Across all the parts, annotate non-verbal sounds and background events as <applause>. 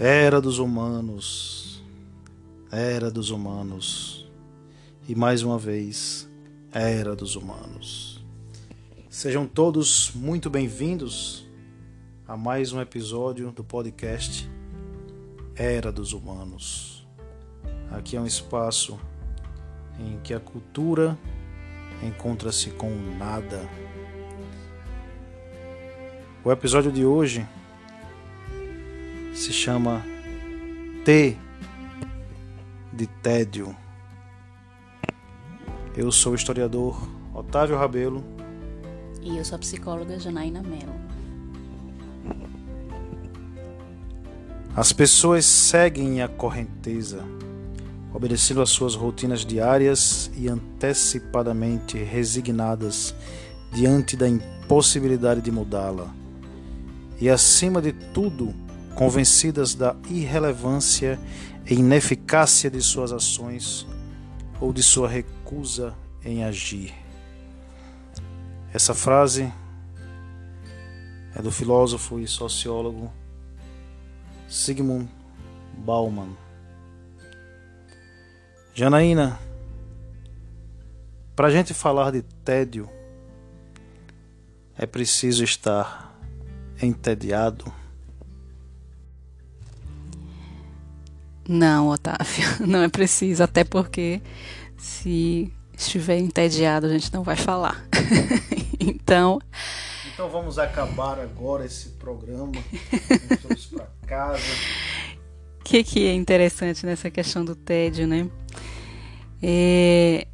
Era dos humanos, era dos humanos, e mais uma vez, era dos humanos. Sejam todos muito bem-vindos a mais um episódio do podcast Era dos Humanos. Aqui é um espaço em que a cultura encontra-se com o nada. O episódio de hoje se chama T de tédio. Eu sou o historiador Otávio Rabelo. E eu sou a psicóloga Janaína Mello. As pessoas seguem a correnteza, obedecendo às suas rotinas diárias e antecipadamente resignadas diante da impossibilidade de mudá-la. E acima de tudo, convencidas da irrelevância e ineficácia de suas ações ou de sua recusa em agir. Essa frase é do filósofo e sociólogo Sigmund Bauman. Janaína, para a gente falar de tédio, é preciso estar entediado. Não, Otávio, <laughs> não é preciso, até porque se estiver entediado a gente não vai falar. <laughs> então. Então vamos acabar agora esse programa. <laughs> Vamos para casa. O que, que é interessante nessa questão do tédio, né? É,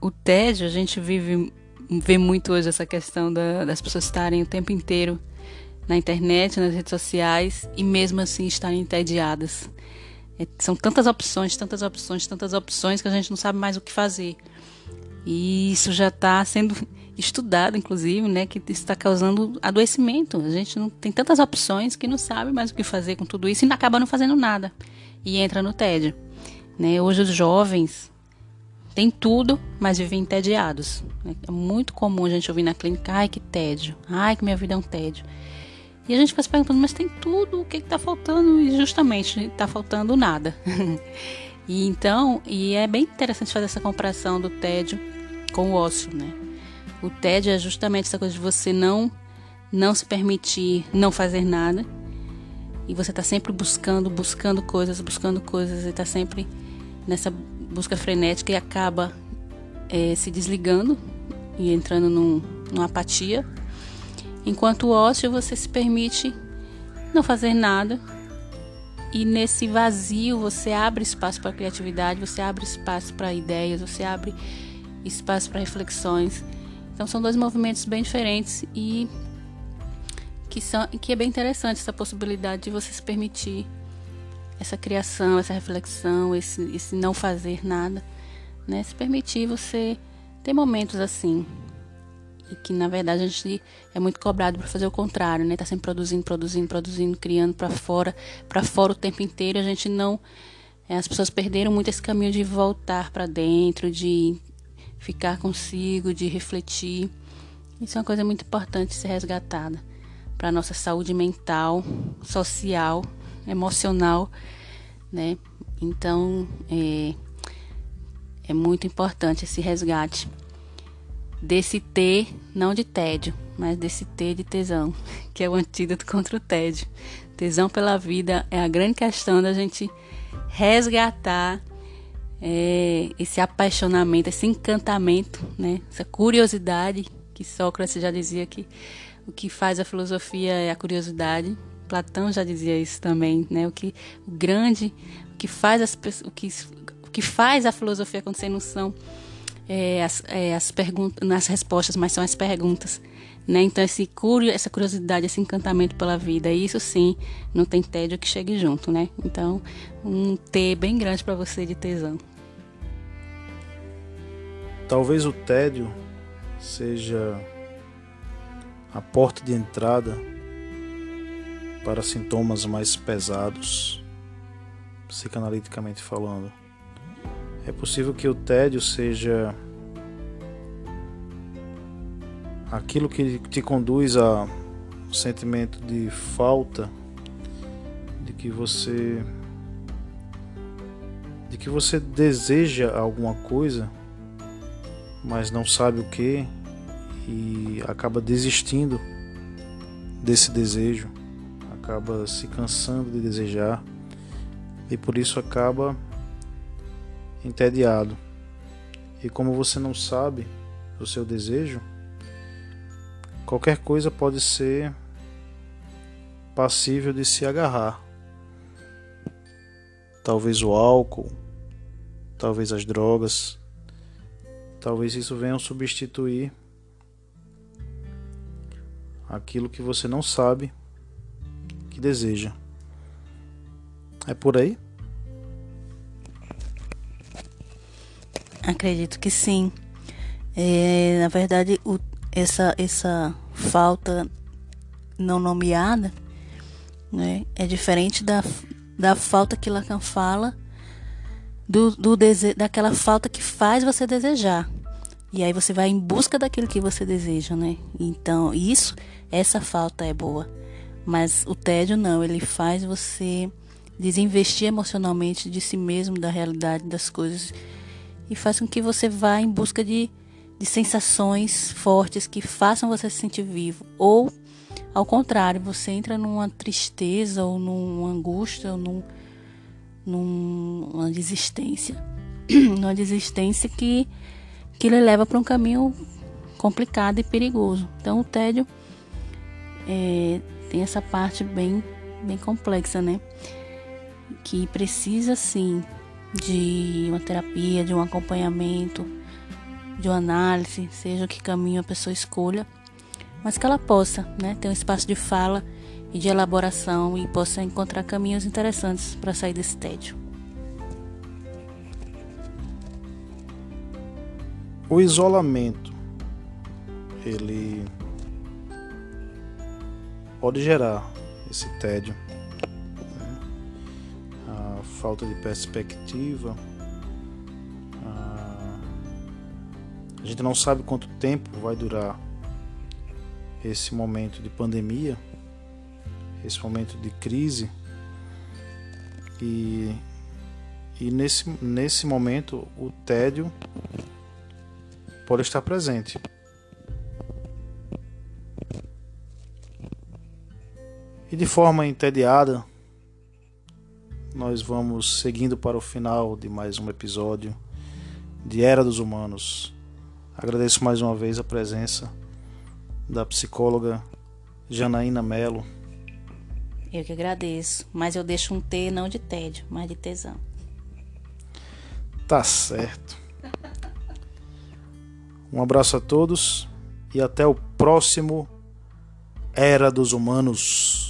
o tédio, a gente vive, vê muito hoje essa questão da, das pessoas estarem o tempo inteiro na internet, nas redes sociais e mesmo assim estarem entediadas. É, são tantas opções, tantas opções, tantas opções que a gente não sabe mais o que fazer. E isso já está sendo <laughs> estudado, inclusive, né, que está causando adoecimento. A gente não tem tantas opções que não sabe mais o que fazer com tudo isso e acaba não fazendo nada e entra no tédio. Né? Hoje os jovens têm tudo, mas vivem entediados. É muito comum a gente ouvir na clínica, ai que tédio, ai que minha vida é um tédio. E a gente fica se perguntando, mas tem tudo, o que está faltando? E justamente está faltando nada. <laughs> e então, e é bem interessante fazer essa comparação do tédio com o ócio, né? O tédio é justamente essa coisa de você não não se permitir não fazer nada. E você está sempre buscando, buscando coisas, buscando coisas, e está sempre nessa busca frenética e acaba é, se desligando e entrando num, numa apatia Enquanto ócio você se permite não fazer nada e nesse vazio você abre espaço para criatividade, você abre espaço para ideias, você abre espaço para reflexões. Então são dois movimentos bem diferentes e que são que é bem interessante essa possibilidade de você se permitir essa criação, essa reflexão, esse, esse não fazer nada, né? Se permitir você ter momentos assim, e que na verdade a gente é muito cobrado para fazer o contrário, né? Tá sempre produzindo, produzindo, produzindo, criando para fora, para fora o tempo inteiro. A gente não é, as pessoas perderam muito esse caminho de voltar para dentro, de ficar consigo, de refletir. Isso é uma coisa muito importante ser resgatada para nossa saúde mental, social, emocional, né? Então, é, é muito importante esse resgate desse T, não de tédio, mas desse T de tesão, <laughs> que é o antídoto contra o tédio. Tesão pela vida é a grande questão da gente resgatar é, esse apaixonamento, esse encantamento, né? essa curiosidade que Sócrates já dizia que o que faz a filosofia é a curiosidade. Platão já dizia isso também, né? O que o grande, o que faz as o que o que faz a filosofia acontecer não são é, as, é, as perguntas, nas respostas, mas são as perguntas. Né? Então, esse curio, essa curiosidade, esse encantamento pela vida, isso sim, não tem tédio que chegue junto, né? Então, um T bem grande para você de tesão. Talvez o tédio seja a porta de entrada para sintomas mais pesados, psicanaliticamente falando. É possível que o tédio seja aquilo que te conduz a um sentimento de falta, de que você de que você deseja alguma coisa, mas não sabe o que e acaba desistindo desse desejo, acaba se cansando de desejar e por isso acaba entediado. E como você não sabe o seu desejo, qualquer coisa pode ser passível de se agarrar. Talvez o álcool, talvez as drogas, talvez isso venha substituir aquilo que você não sabe que deseja. É por aí? Acredito que sim. É, na verdade, o, essa, essa falta não nomeada né, é diferente da, da falta que Lacan fala do, do dese, daquela falta que faz você desejar. E aí você vai em busca daquilo que você deseja, né? Então, isso, essa falta é boa. Mas o tédio não, ele faz você desinvestir emocionalmente de si mesmo, da realidade das coisas e faz com que você vá em busca de, de sensações fortes que façam você se sentir vivo. Ou, ao contrário, você entra numa tristeza ou numa angústia ou num, numa desistência. <clears throat> numa desistência que, que lhe leva para um caminho complicado e perigoso. Então, o tédio é, tem essa parte bem, bem complexa, né? Que precisa, sim, de uma terapia, de um acompanhamento, de uma análise, seja o que caminho a pessoa escolha, mas que ela possa né, ter um espaço de fala e de elaboração e possa encontrar caminhos interessantes para sair desse tédio. O isolamento, ele pode gerar esse tédio falta de perspectiva. Ah, a gente não sabe quanto tempo vai durar esse momento de pandemia, esse momento de crise. E, e nesse, nesse momento o tédio pode estar presente. E de forma entediada, nós vamos seguindo para o final de mais um episódio de Era dos Humanos. Agradeço mais uma vez a presença da psicóloga Janaína Melo. Eu que agradeço, mas eu deixo um T não de tédio, mas de tesão. Tá certo. Um abraço a todos e até o próximo Era dos Humanos.